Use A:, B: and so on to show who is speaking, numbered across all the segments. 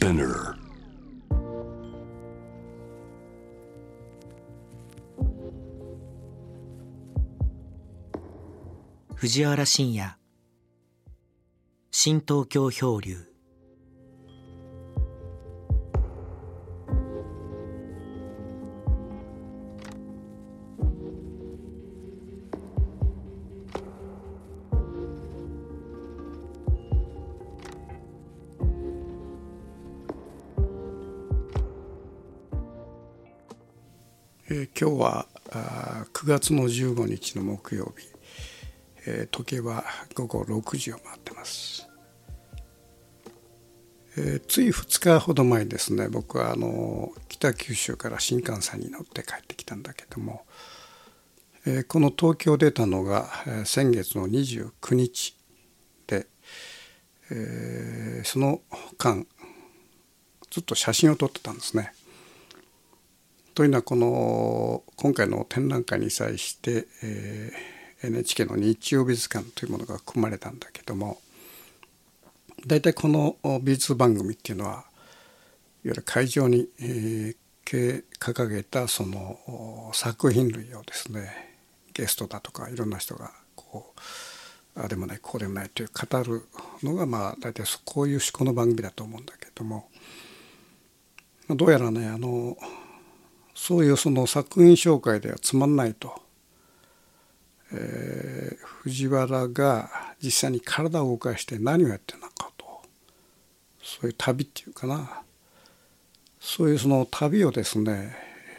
A: Spinner.
B: 藤原信也新東京漂流
C: 今日はあ9月の15日の木曜日、えー時計は午後6時を回ってます、えーつい2日ほど前ですね。僕はあの北九州から新幹線に乗って帰ってきたんだけども、えーこの東京出たのが、えー先月の29日で、えーその間ずっと写真を撮ってたんですね。というのはこの今回の展覧会に際して、えー NHK の日曜美術館というものが組まれたんだけども大体この美術番組っていうのはいわゆる会場に、えー掲げたその作品類をですねゲストだとかいろんな人がこうああでもないこうでもないという語るのがまあ大体こういう趣向の番組だと思うんだけどもどうやらねあのそういうその作品紹介ではつまんないと、えー藤原が実際に体を動かして何をやってるのかと。そういう旅っていうかな。そういうその旅をですね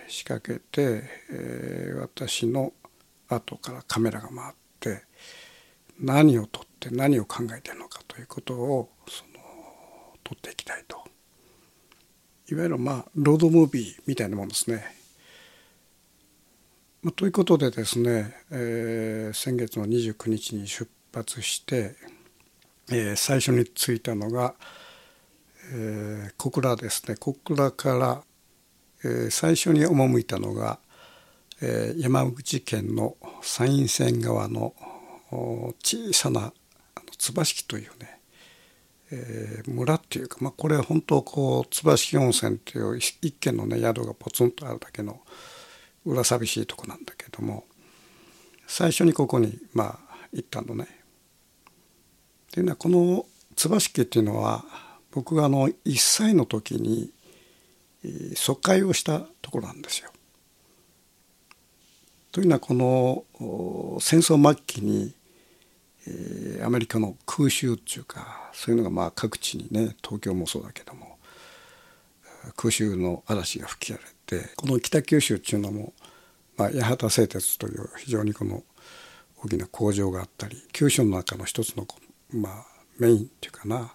C: 仕掛けて、えー私の後からカメラが回って何を撮って何を考えてるのかということをその撮っていきたいと。いわゆるまあロードムービーみたいなものですね。まあ、ということでですね、えー先月の29日に出発して、えー最初に着いたのが、えー小倉ですね小倉から、えー最初に赴いたのが、えー山口県の山陰線側の小さなあの椿というねえー村っていうか、まあ、これは本当こう椿温泉っていう一軒のね宿がポツンとあるだけの裏寂しいとこなんだけども最初にここにまあ行ったのね。でねこの椿家っていうのは僕があの1歳の時に疎開をしたところなんですよ。というのはこの戦争末期にえーアメリカの空襲っていうかそういうのがまあ各地にね東京もそうだけども空襲の嵐が吹き荒れてこの北九州っていうのも、まあ、八幡製鉄という非常にこの大きな工場があったり九州の中の一つのまあメインっていうかな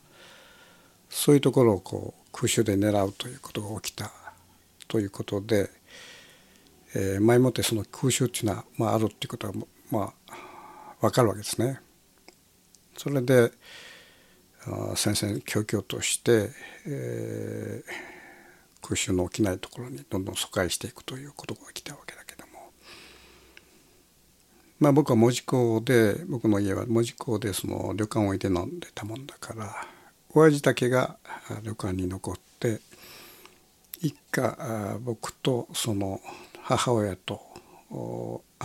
C: そういうところをこう空襲で狙うということが起きたということで、えー前もってその空襲っていうのは、まあ、あるっていうことはまあ分かるわけですね。それで戦々恐々として、えー空襲の起きないところにどんどん疎開していくということが起きたわけだけども。まあ僕は門司港で僕の家は門司港でその旅館を置いて飲んでたもんだから親父だけが旅館に残って一家僕とその母親と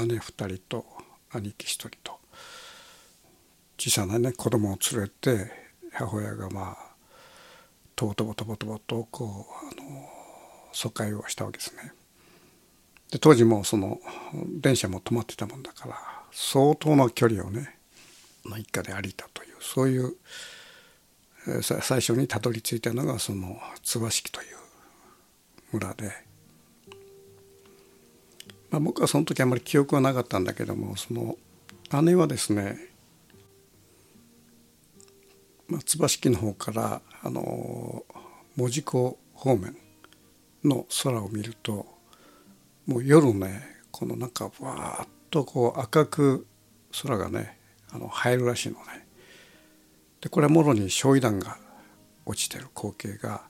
C: 姉二人と兄貴一人と小さなね子供を連れて母親がまあとぼとぼとぼとぼとこうあの疎開をしたわけですね。で当時もその電車も止まってたもんだから相当な距離をねまあ一家で歩いたというそういうえーさ最初にたどり着いたのがその椿という村で、まあ、僕はその時あまり記憶はなかったんだけどもその姉はですね、まあ、椿木の方からあの門司港方面の空を見るともう夜ねこのなんかわーっとこう赤く空がねあの映えるらしいのね。でこれはもろに焼夷弾が落ちてる光景が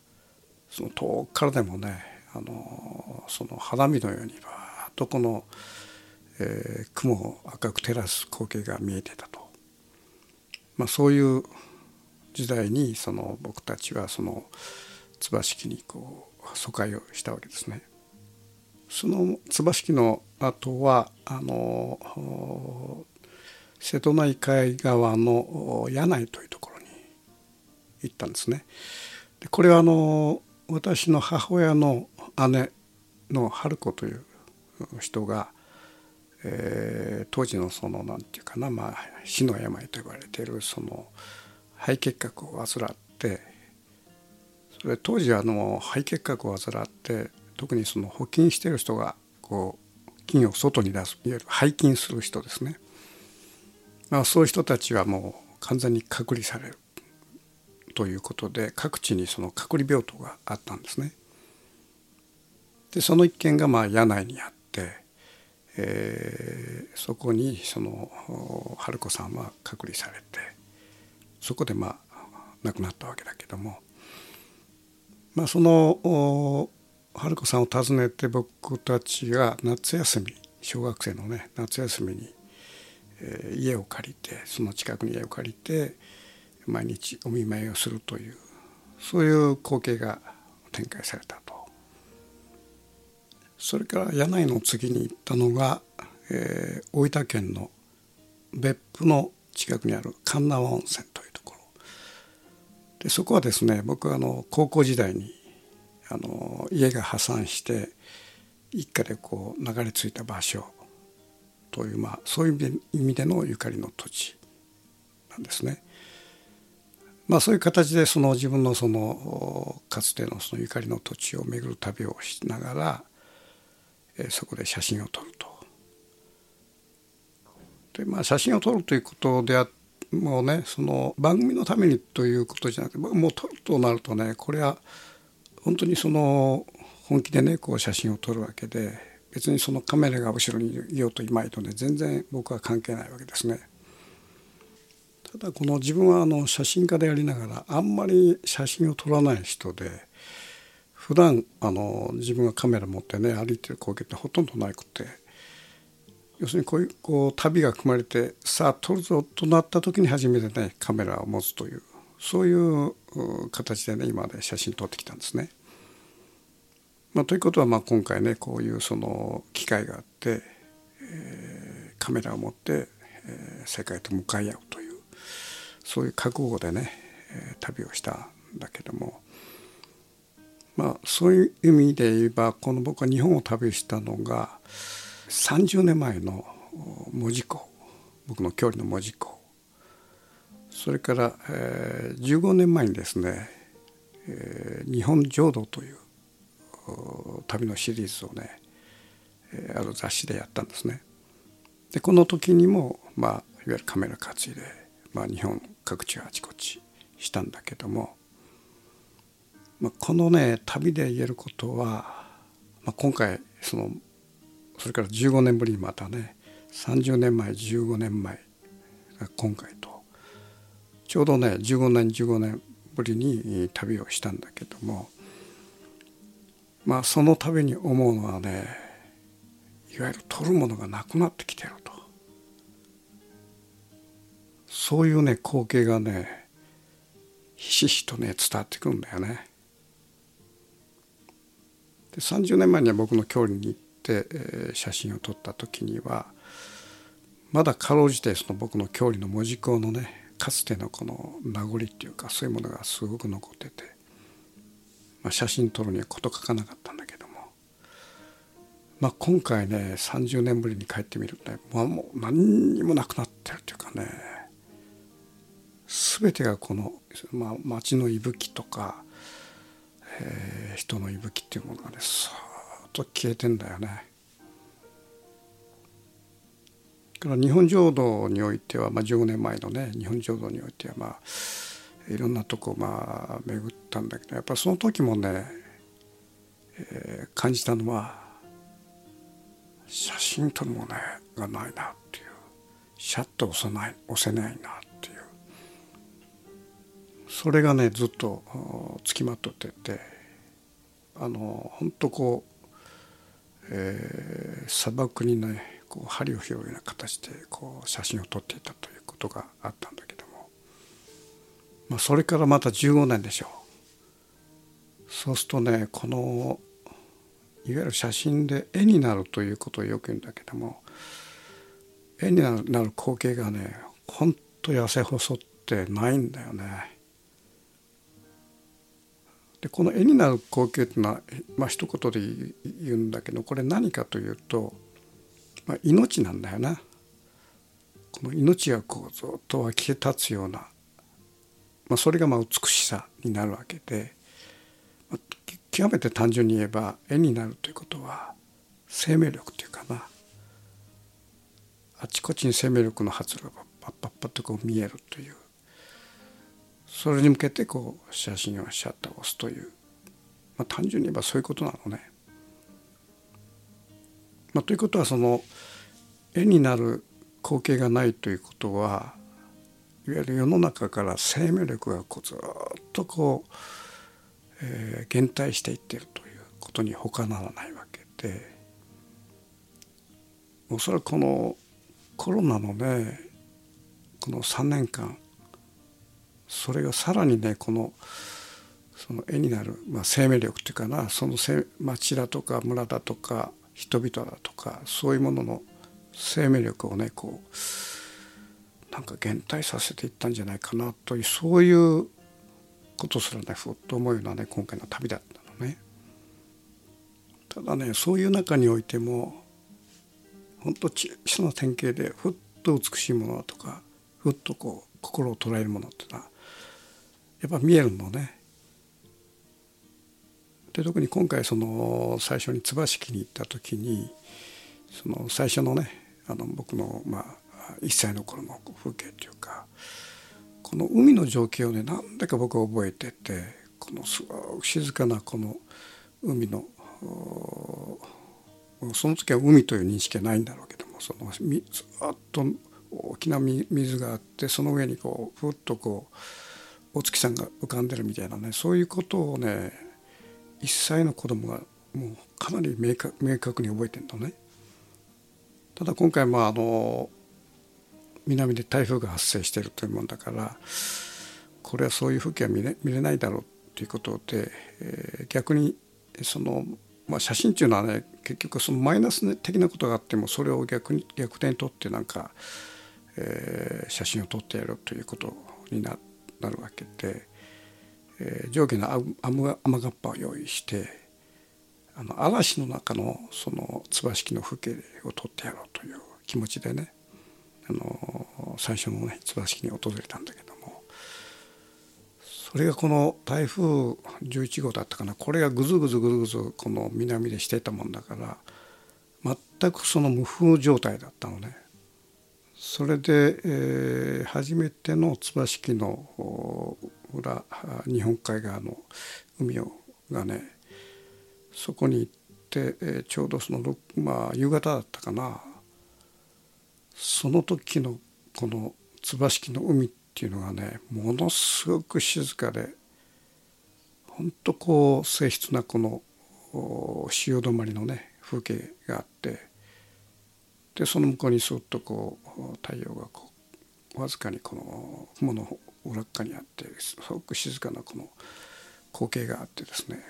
C: その遠くからでもねあのその花見のようにバーッとこの、えー雲を赤く照らす光景が見えてたと、まあ、そういう時代にその僕たちはその椿式にこう疎開をしたわけですね。その椿式の後はあの瀬戸内海側の柳井というところに行ったんですね。でこれはあの私の母親の姉の春子という人が、えー、当時のその何て言うかな、まあ、死の病と呼ばれているその肺結核を患ってそれ当時あの肺結核を患って特にその補菌してる人がこう菌を外に出すいわゆる廃菌する人ですね、まあ、そういう人たちはもう完全に隔離されるということで各地にその隔離病棟があったんですね。でその一件がまあ柳井にあって、えー、そこにその春子さんは隔離されてそこでまあ亡くなったわけだけども、まあ、その春子さんを訪ねて僕たちが夏休み小学生のね夏休みに、えー、家を借りてその近くに家を借りて毎日お見舞いをするというそういう光景が展開されたと。それから柳井の次に行ったのが、えー、大分県の別府の近くにある神奈川温泉というでそこはですね僕はあの高校時代にあの家が破産して一家でこう流れ着いた場所という、まあ、そういう意味でのゆかりの土地なんですね。まあ、そういう形でその自分のそのかつてのそのゆかりの土地を巡る旅をしながら、えそこで写真を撮ると。でまあ写真を撮るということであもうねその番組のためにということじゃなくてもう撮るとなるとねこれは本当にその本気でねこう写真を撮るわけで別にそのカメラが後ろにいようといまいとね全然僕は関係ないわけですね。ただこの自分はあの写真家でありながらあんまり写真を撮らない人で普段あの自分がカメラ持ってね歩いてる光景ってほとんどなくて要するにこういうこう旅が組まれてさあ撮るぞとなった時に初めてねカメラを持つというそういう形でね今まで写真撮ってきたんですね。まあ、ということはまあ今回ねこういうその機会があって、えー、カメラを持って、えー、世界と向かい合うというそういう覚悟でね、えー、旅をしたんだけどもまあそういう意味で言えばこの僕は日本を旅したのが30年前の門司港僕の距離の門司港それから、えー、15年前にですね「えー、日本浄土」という旅のシリーズをね、えー、ある雑誌でやったんですね。でこの時にも、まあ、いわゆるカメラ担いで、まあ、日本各地あちこちしたんだけども、まあ、このね旅で言えることは、まあ、今回そのそれから15年ぶりにまたね30年前15年前が今回とちょうどね15年15年ぶりに旅をしたんだけどもまあその度に思うのはねいわゆる取るものがなくなってきてるとそういうね光景がねひしひしとね伝わってくるんだよね。で30年前には僕の郷里に行っ、え、写真を撮った時にはまだかろうじてその僕の郷里の門司港のねかつてのこの名残っていうかそういうものがすごく残ってて、まあ、写真撮るには事欠かなかったんだけども、まあ、今回ね30年ぶりに帰ってみるとね、まあ、もう何にもなくなってるっていうかね全てがこの、まあ、街の息吹とか、えー、人の息吹っていうものがねと消えてんだよね。から日本浄土においては、まあ、15年前のね日本浄土においてはまあいろんなとこまあ巡ったんだけどやっぱその時もね、えー、感じたのは写真撮るものがないなっていうシャッと押さない押せないなっていうそれがねずっとつきまとっててあの本当こう、えー、砂漠にねこう針を拾うような形でこう写真を撮っていたということがあったんだけども、まあ、それからまた15年でしょうそうするとねこのいわゆる写真で絵になるということをよく言うんだけども絵になる光景がねほんと痩せ細ってないんだよね。でこの絵になる光景っていうのはまあ一言で言うんだけどこれ何かというと、まあ、命なんだよな。この命がこうずっと湧き立つような、まあ、それがまあ美しさになるわけで、まあ、極めて単純に言えば絵になるということは生命力というかなあちこちに生命力の発露がパッパッパッとこう見えるというそれに向けてこう写真をシャッターを押すという、まあ、単純に言えばそういうことなのね。まあ、ということはその絵になる光景がないということはいわゆる世の中から生命力がこうずっとこう、えー、減退していってるということに他ならないわけでおそらくこのコロナのねこの3年間それがさらにねこのその絵になる、まあ、生命力っていうかなその町だとか村だとか人々だとかそういうものの生命力をねこうなんか減退させていったんじゃないかなというそういうことすらねふっと思うようなね今回の旅だったのね。ただねそういう中においても本当小さな典型でふっと美しいものだとかふっとこう心を捉えるものっていうのはやっぱ見えるのね。で特に今回その最初に椿木に行った時にその最初のねあの僕のまあ1歳の頃の風景というかこの海の情景をね何だか僕は覚えててこのすごく静かなこの海のその時は海という認識はないんだろうけどもそのずっと大きな水があってその上にこうふっとこうお月さんが浮かんでるみたいなねそういうことをね1歳の子供がもうかなり明確に覚えてるのね。ただ今回まああの南で台風が発生しているというもんだからこれはそういう風景は見れ見れないだろうということで、えー、逆にその、まあ、写真っていうのはね結局そのマイナス的なことがあってもそれを逆に逆転にとってなんか、えー、写真を撮ってやるということにななるわけで、えー、上下の雨雨がっぱを用意してあの嵐の中のその椿木の風景を撮ってやろうという気持ちでねあの最初のね椿木に訪れたんだけどもそれがこの台風11号だったかなこれがぐずぐずぐずぐずこの南でしてたもんだから全くその無風状態だったのね。それで、えー、初めての椿の裏日本海側の海をがねそこに行って、えー、ちょうどその、まあ、夕方だったかな。その時のこの椿の海っていうのがねものすごく静かで本当こう静筆なこの潮止まりのね風景があってでその向こうにそっとこう太陽がこうわずかにこの雲の裏側にあってすごく静かなこの光景があってですね。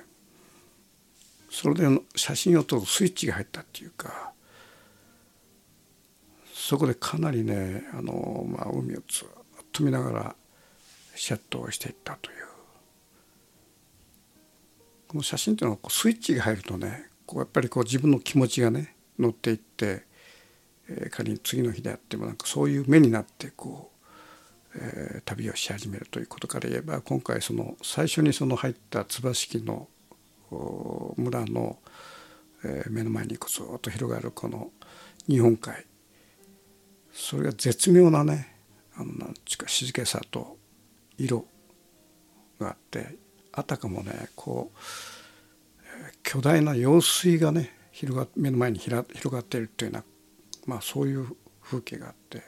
C: それで写真を撮るスイッチが入ったっていうかそこでかなりねあの、まあ、海をずっと見ながらシャットをしていったという。この写真っていうのはこうスイッチが入るとねこうやっぱりこう自分の気持ちがね乗っていって、仮に次の日であってもなんかそういう目になってこう、えー、旅をし始めるということから言えば今回その最初にその入った椿木の村の目の前にずっと広がるこの日本海それが絶妙なねあのなんちか静けさと色があってあたかもねこう巨大な用水がね広が目の前に広がっているというような、まあ、そういう風景があって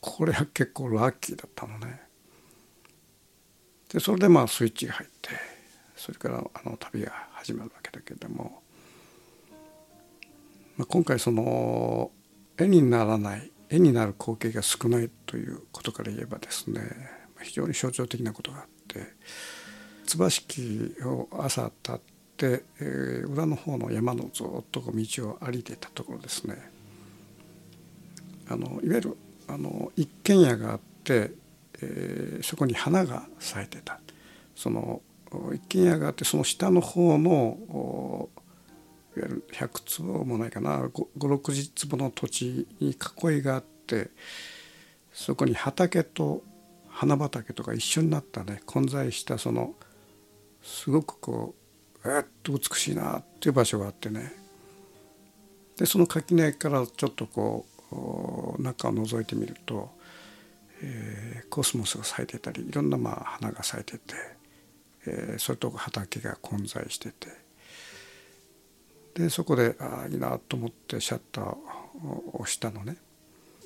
C: これは結構ラッキーだったのね。でそれでまあスイッチが入ってそれからあの旅が始まるわけだけれども、まあ、今回その絵にならない絵になる光景が少ないということから言えばですね非常に象徴的なことがあって椿を朝立って、えー、裏の方の山のずっと道を歩いていたところですねあのいわゆるあの一軒家があって、えー、そこに花が咲いてた。その一軒家があってその下の方のいわゆる100坪もないかな560坪の土地に囲いがあってそこに畑と花畑とか一緒になったね混在したそのすごくこうえっと美しいなっていう場所があってね。でその垣根からちょっとこう中を覗いてみると、えー、コスモスが咲いてたりいろんなまあ花が咲いてて、えー、それと畑が混在しててでそこでああいいなと思ってシャッターを押したのね。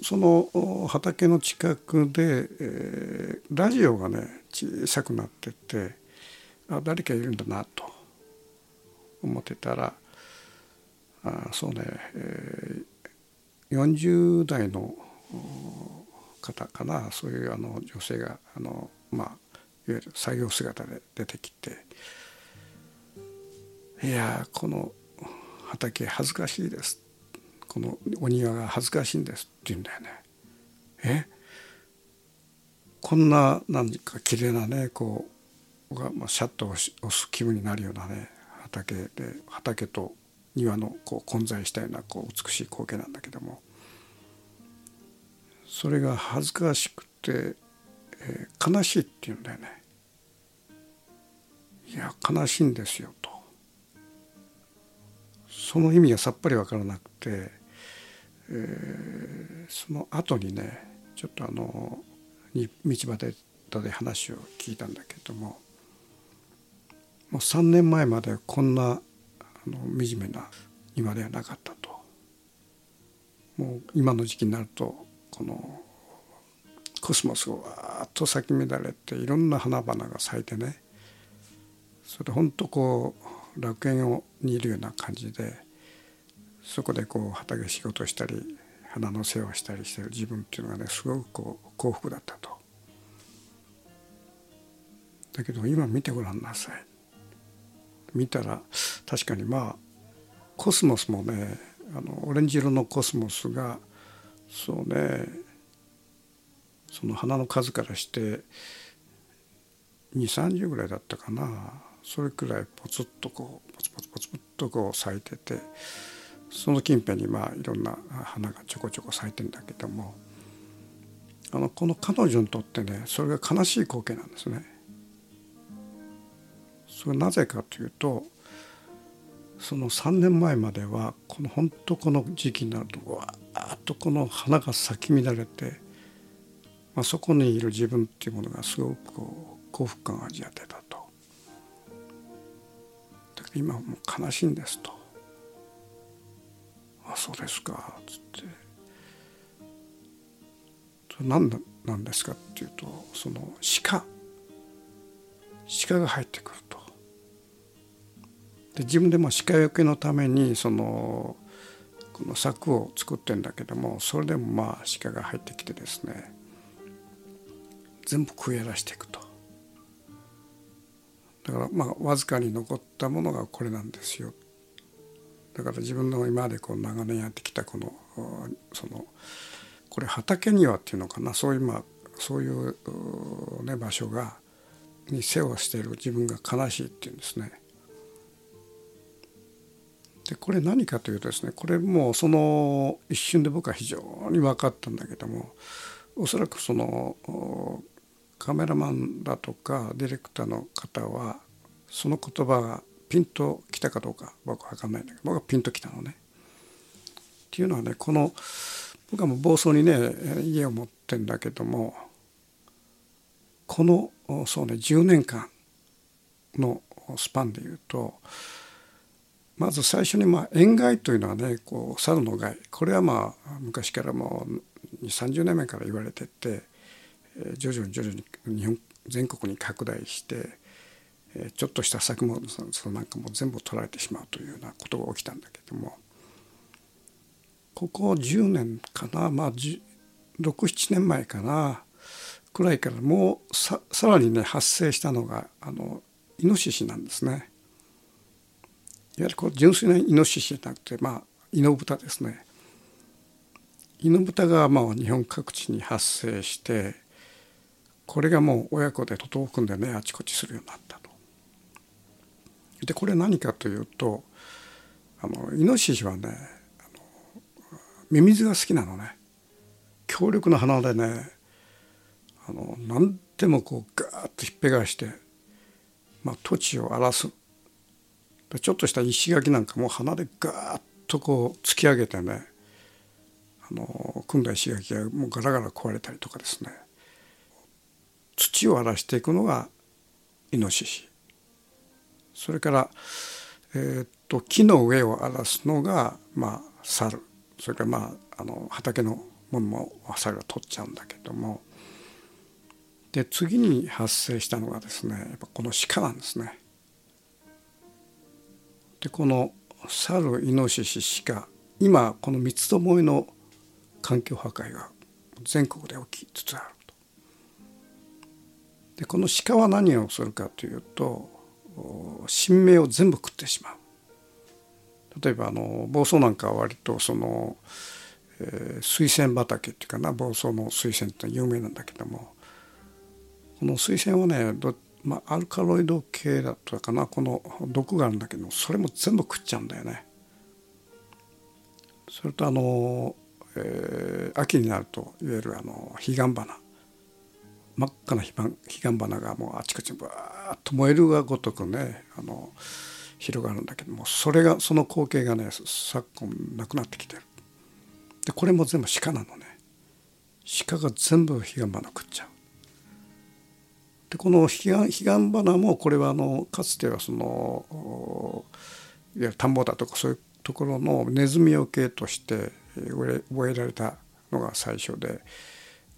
C: その畑の近くで、えー、ラジオがね小さくなっててあ誰かいるんだなと思ってたらあそうね、えー、40代の方かなそういうあの女性があの、まあ、いわゆる作業姿で出てきて「いやこの畑恥ずかしいです」このお庭が恥ずかしいんです」って言うんだよね。え？こんな何か綺麗なねこうが、まあ、シャッと押す気分になるようなね畑で畑と庭のこう混在したようなこう美しい光景なんだけどもそれが恥ずかしくて、えー、悲しいって言うんだよね。いや悲しいんですよとその意味がさっぱり分からなくてえー、その後にねちょっとあの道端で話を聞いたんだけどももう3年前までこんなの惨めな庭ではなかったともう今の時期になるとこのコスモスがわーっと咲き乱れていろんな花々が咲いてねそれ本当こう楽園にいるような感じでそこでこう畑仕事したり花の世話したりしてる自分っていうのがねすごくこう幸福だったと。だけど今見てごらんなさい。見たら確かにまあコスモスもねあのオレンジ色のコスモスがそうねその花の数からして2 3 0ぐらいだったかなそれくらいポツッとこうポツポツポツポツとこう咲いててその近辺にまあいろんな花がちょこちょこ咲いてんだけどもあのこの彼女にとってねそれが悲しい光景なんですね。それなぜかというとその3年前まではこの本当この時期になるとわーっとこの花が咲き乱れて、まあ、そこにいる自分っていうものがすごくこう幸福感を味わってたと。だけど今はもう悲しいんですと。あそうですか」っつって「それ何なんですか?」っていうとその鹿鹿が入ってくると。で自分でも鹿よけのためにそのこの柵を作ってんだけどもそれでもまあ鹿が入ってきてですね全部食い荒らしていくと。だからまあわずかに残ったものがこれなんですよだから自分の今までこう長年やってきたこのそのこれ畑庭っていうのかなそういうまあそういう、ね、場所がに世話している自分が悲しいっていうんですね。でこれ何かというとですねこれもうその一瞬で僕は非常に分かったんだけどもおそらくそのカメラマンだとかディレクターの方はその言葉がピンときたかどうか僕は分かんないんだけど僕はピンときたのね。っていうのはねこの僕はもう房総にね家を持ってんだけどもこのそうね10年間のスパンでいうとまず最初にまあ塩害というのはねこう猿の害これはまあ昔からもう2 3 0年前から言われてて徐々に徐々に日本全国に拡大してちょっとした作物そのなんかも全部取られてしまうというようなことが起きたんだけどもここ10年かなまあ67年前かなくらいからもうささらにね発生したのがあのイノシシなんですね。いわゆるこう純粋なイノシシじゃなくてまあイノブタですね。イノブタがまあ日本各地に発生してこれがもう親子で徒党を組んでねあちこちするようになったと。でこれ何かというとあのイノシシはねミミズが好きなのね強力な鼻でねあの何でもこうガーッとひっぺがして、まあ、土地を荒らすちょっとした石垣なんかも鼻でガーッとこう突き上げてねあの組んだ石垣がもうガラガラ壊れたりとかですね。土を荒らしていくのがイノシシ。それから、えー、っと木の上を荒らすのが、まあ、猿。それから、まあ、あの畑のものも猿が取っちゃうんだけども。で次に発生したのがですねやっぱこの鹿なんですね。でこの猿イノシシ鹿今この三つどもえの環境破壊が全国で起きつつあると。でこの鹿は何をするかというと新芽を全部食ってしまう。例えばあの房総なんかは割とその、えー、水仙畑っていうかな房総の水仙って有名なんだけどもこの水仙はねどっまあ、アルカロイド系だったかなこの毒があるんだけどそれも全部食っちゃうんだよね。それとあの、えー、秋になるといわゆるあの彼岸花真っ赤な彼岸花がもうあちこちバーッと燃えるがごとくねあの広がるんだけどもそれがその光景がね昨今なくなってきてる。でこれも全部鹿なのね。鹿が全部彼岸花食っちゃう。でこの彼岸彼岸花もこれはあのかつてはそのいわゆる田んぼだとかそういうところのネズミよけとして植えられたのが最初で、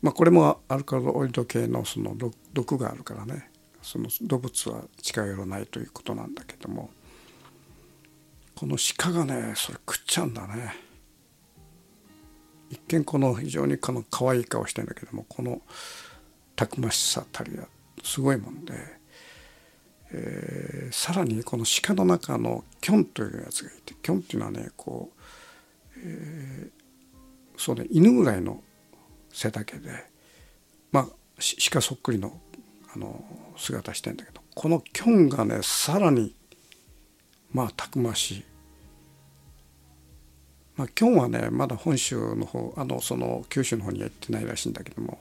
C: まあ、これもアルカロイド系のその毒があるからねその動物は近寄らないということなんだけどもこの鹿がねそれ食っちゃうんだね。一見この非常にこの可愛い顔してんだけどもこのたくましさたりはすごいもんで、えー、さらにこの鹿の中のキョンというやつがいてキョンっていうのはねこう、えー、そうね犬ぐらいの背丈でまあ鹿そっくりのあの姿してんだけどこのキョンがねさらにまあたくましい。まあ、キョンはねまだ本州の方あのその九州の方には行ってないらしいんだけども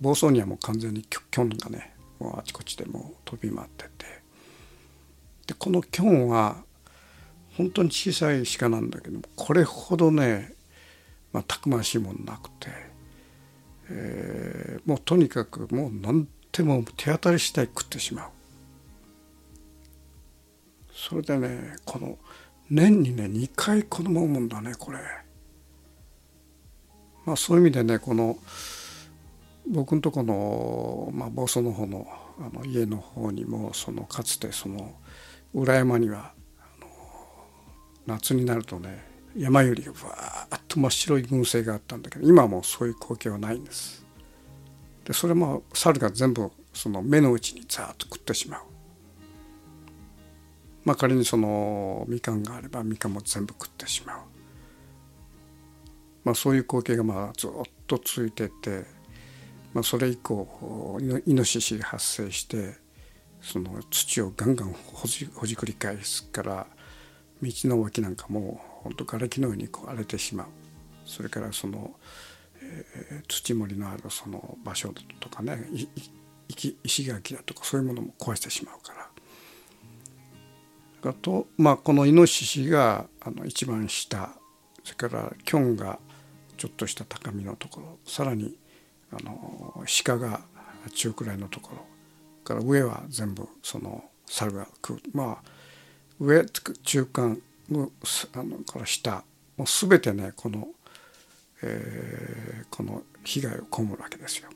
C: 房総にはもう完全にキョンがねもうあちこちでも飛び回っててでこのキョンは本当に小さい鹿なんだけどもこれほどね、まあ、たくましいもんなくて、えー、もうとにかくもう何でも手当たり次第食ってしまう。それでねこの年にね2回子供産むんだねこれ。まあそういう意味でねこの僕のとこの、まあ、房総の方のあの家の方にもそのかつてその裏山には夏になるとね山よりわーっと真っ白い群生があったんだけど今はもうそういう光景はないんです。でそれも猿が全部その目の内にザーッと食ってしまう。まあ仮にそのみかんがあればみかんも全部食ってしまう。まあそういう光景がまあずっと続いててまあ、それ以降イノシシが発生してその土をガンガンほじほじくり返すから道の脇なんかも本当瓦礫のようにこう荒れてしまうそれからその、えー、土盛りのあるその場所とかね石垣だとかそういうものも壊してしまうから。とまあ、このイノシシがあの一番下それからキョンがちょっとした高みのところさらにあの鹿が中くらいのところから上は全部その猿が食うまあ上中間のあのから下もう全てねこの、えー、この被害を被るわけですよ。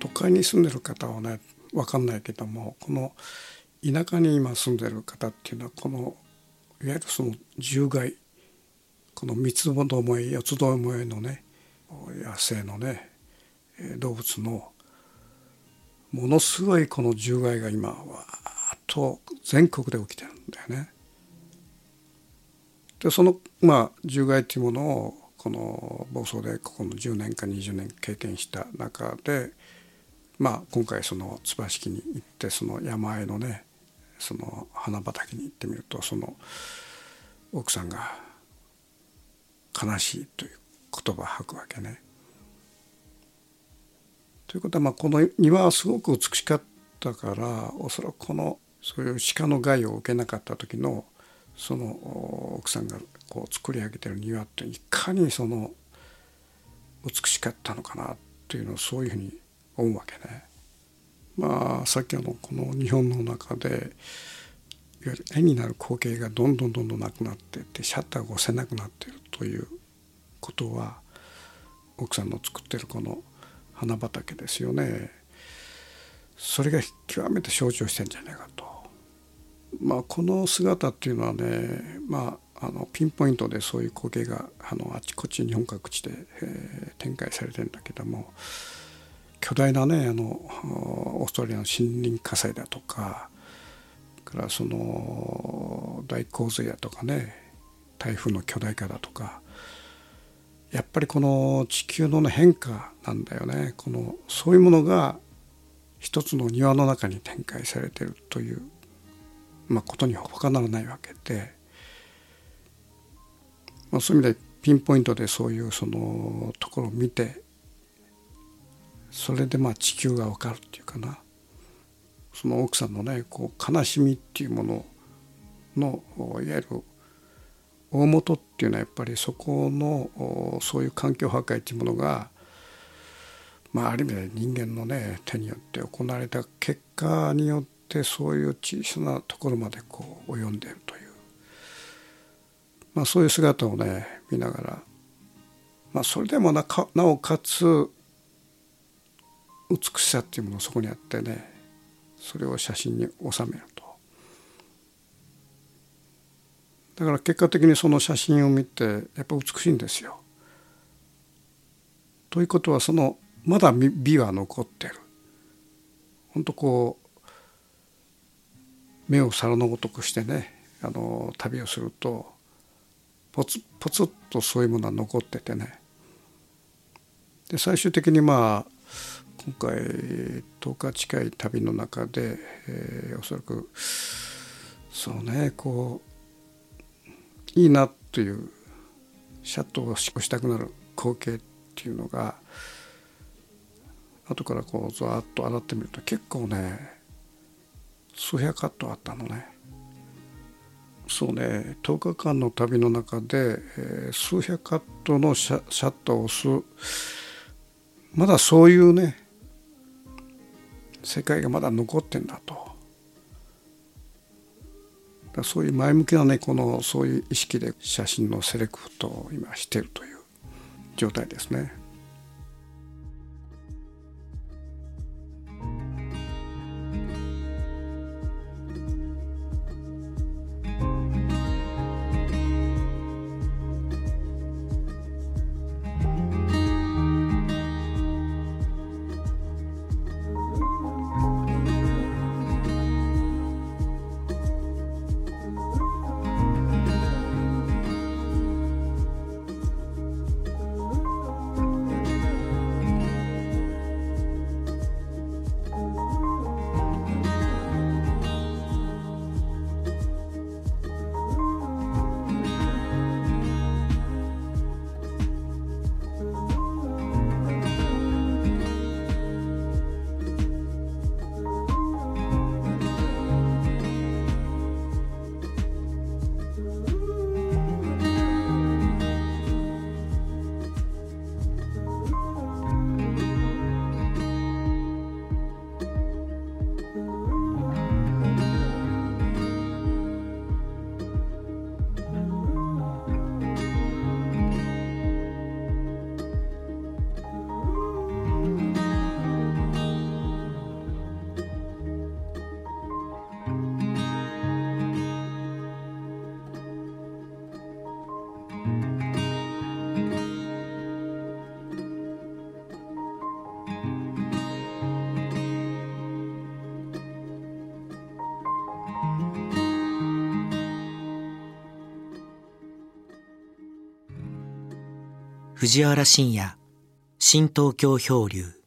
C: 都会に住んでる方はね分かんないけどもこの田舎に今住んでる方っていうのはこのいわゆるその獣害この三つどもえ四つどもえのね野生のね動物のものすごいこの獣害が今はと全国で起きてるんだよね。でそのまあ獣害っていうものをこの房総でここの10年か20年経験した中でまあ今回その椿木に行ってその山あいのねその花畑に行ってみるとその奥さんが悲しいという言葉を吐くわけね。ということはまあこの庭はすごく美しかったからおそらくこのそういう鹿の害を受けなかった時のその奥さんがこう作り上げてる庭っていかにその美しかったのかなっていうのをそういうふうに思うわけね。まあさっきのこの日本の中でいわゆる絵になる光景がどんどんどんどんなくなってってシャッターが押せなくなってるということは奥さんの作ってるこの花畑ですよねそれが極めて象徴してんじゃないかと。まあ、この姿っていうのはね、まあ、あのピンポイントでそういう光景があのあちこち日本各地で、えー、展開されてるんだけども巨大なねあのオーストラリアの森林火災だとかからその大洪水だとかね台風の巨大化だとかやっぱりこの地球の変化なんだよね。このそういうものが一つの庭の中に展開されてるというまあ、ことには他ならないわけで、まあ、そういう意味でピンポイントでそういうそのところを見てそれでまあ地球が分かるっていうかな。その奥さんのねこう悲しみっていうもののいわゆる大元っていうのはやっぱりそこのそういう環境破壊っていうものがまあある意味で人間のね手によって行われた結果によってそういう小さなところまでこう及んでいるという、まあ、そういう姿をね見ながら、まあ、それでもなかなおかつ美しさっていうものがそこにあってねそれを写真に収めると。だから結果的にその写真を見てやっぱ美しいんですよ。ということはそのまだ美は残ってる。本当こう目を皿のごとくしてねあの旅をするとポツポツッとそういうものは残っててねで最終的にまあ今回10日近い旅の中で、えー、おそらくそうねこういいなというシャットをしたくなる光景っていうのが後からこうざっと洗ってみると結構ね数百カットあったのね。そうね10日間の旅の中で、えー、数百カットのシャシャッターを押すまだそういうね世界がまだ残ってんだと。そういう前向きなねこのそういう意識で写真のセレクトを今してるという状態ですね。
B: 藤原信也新東京漂流。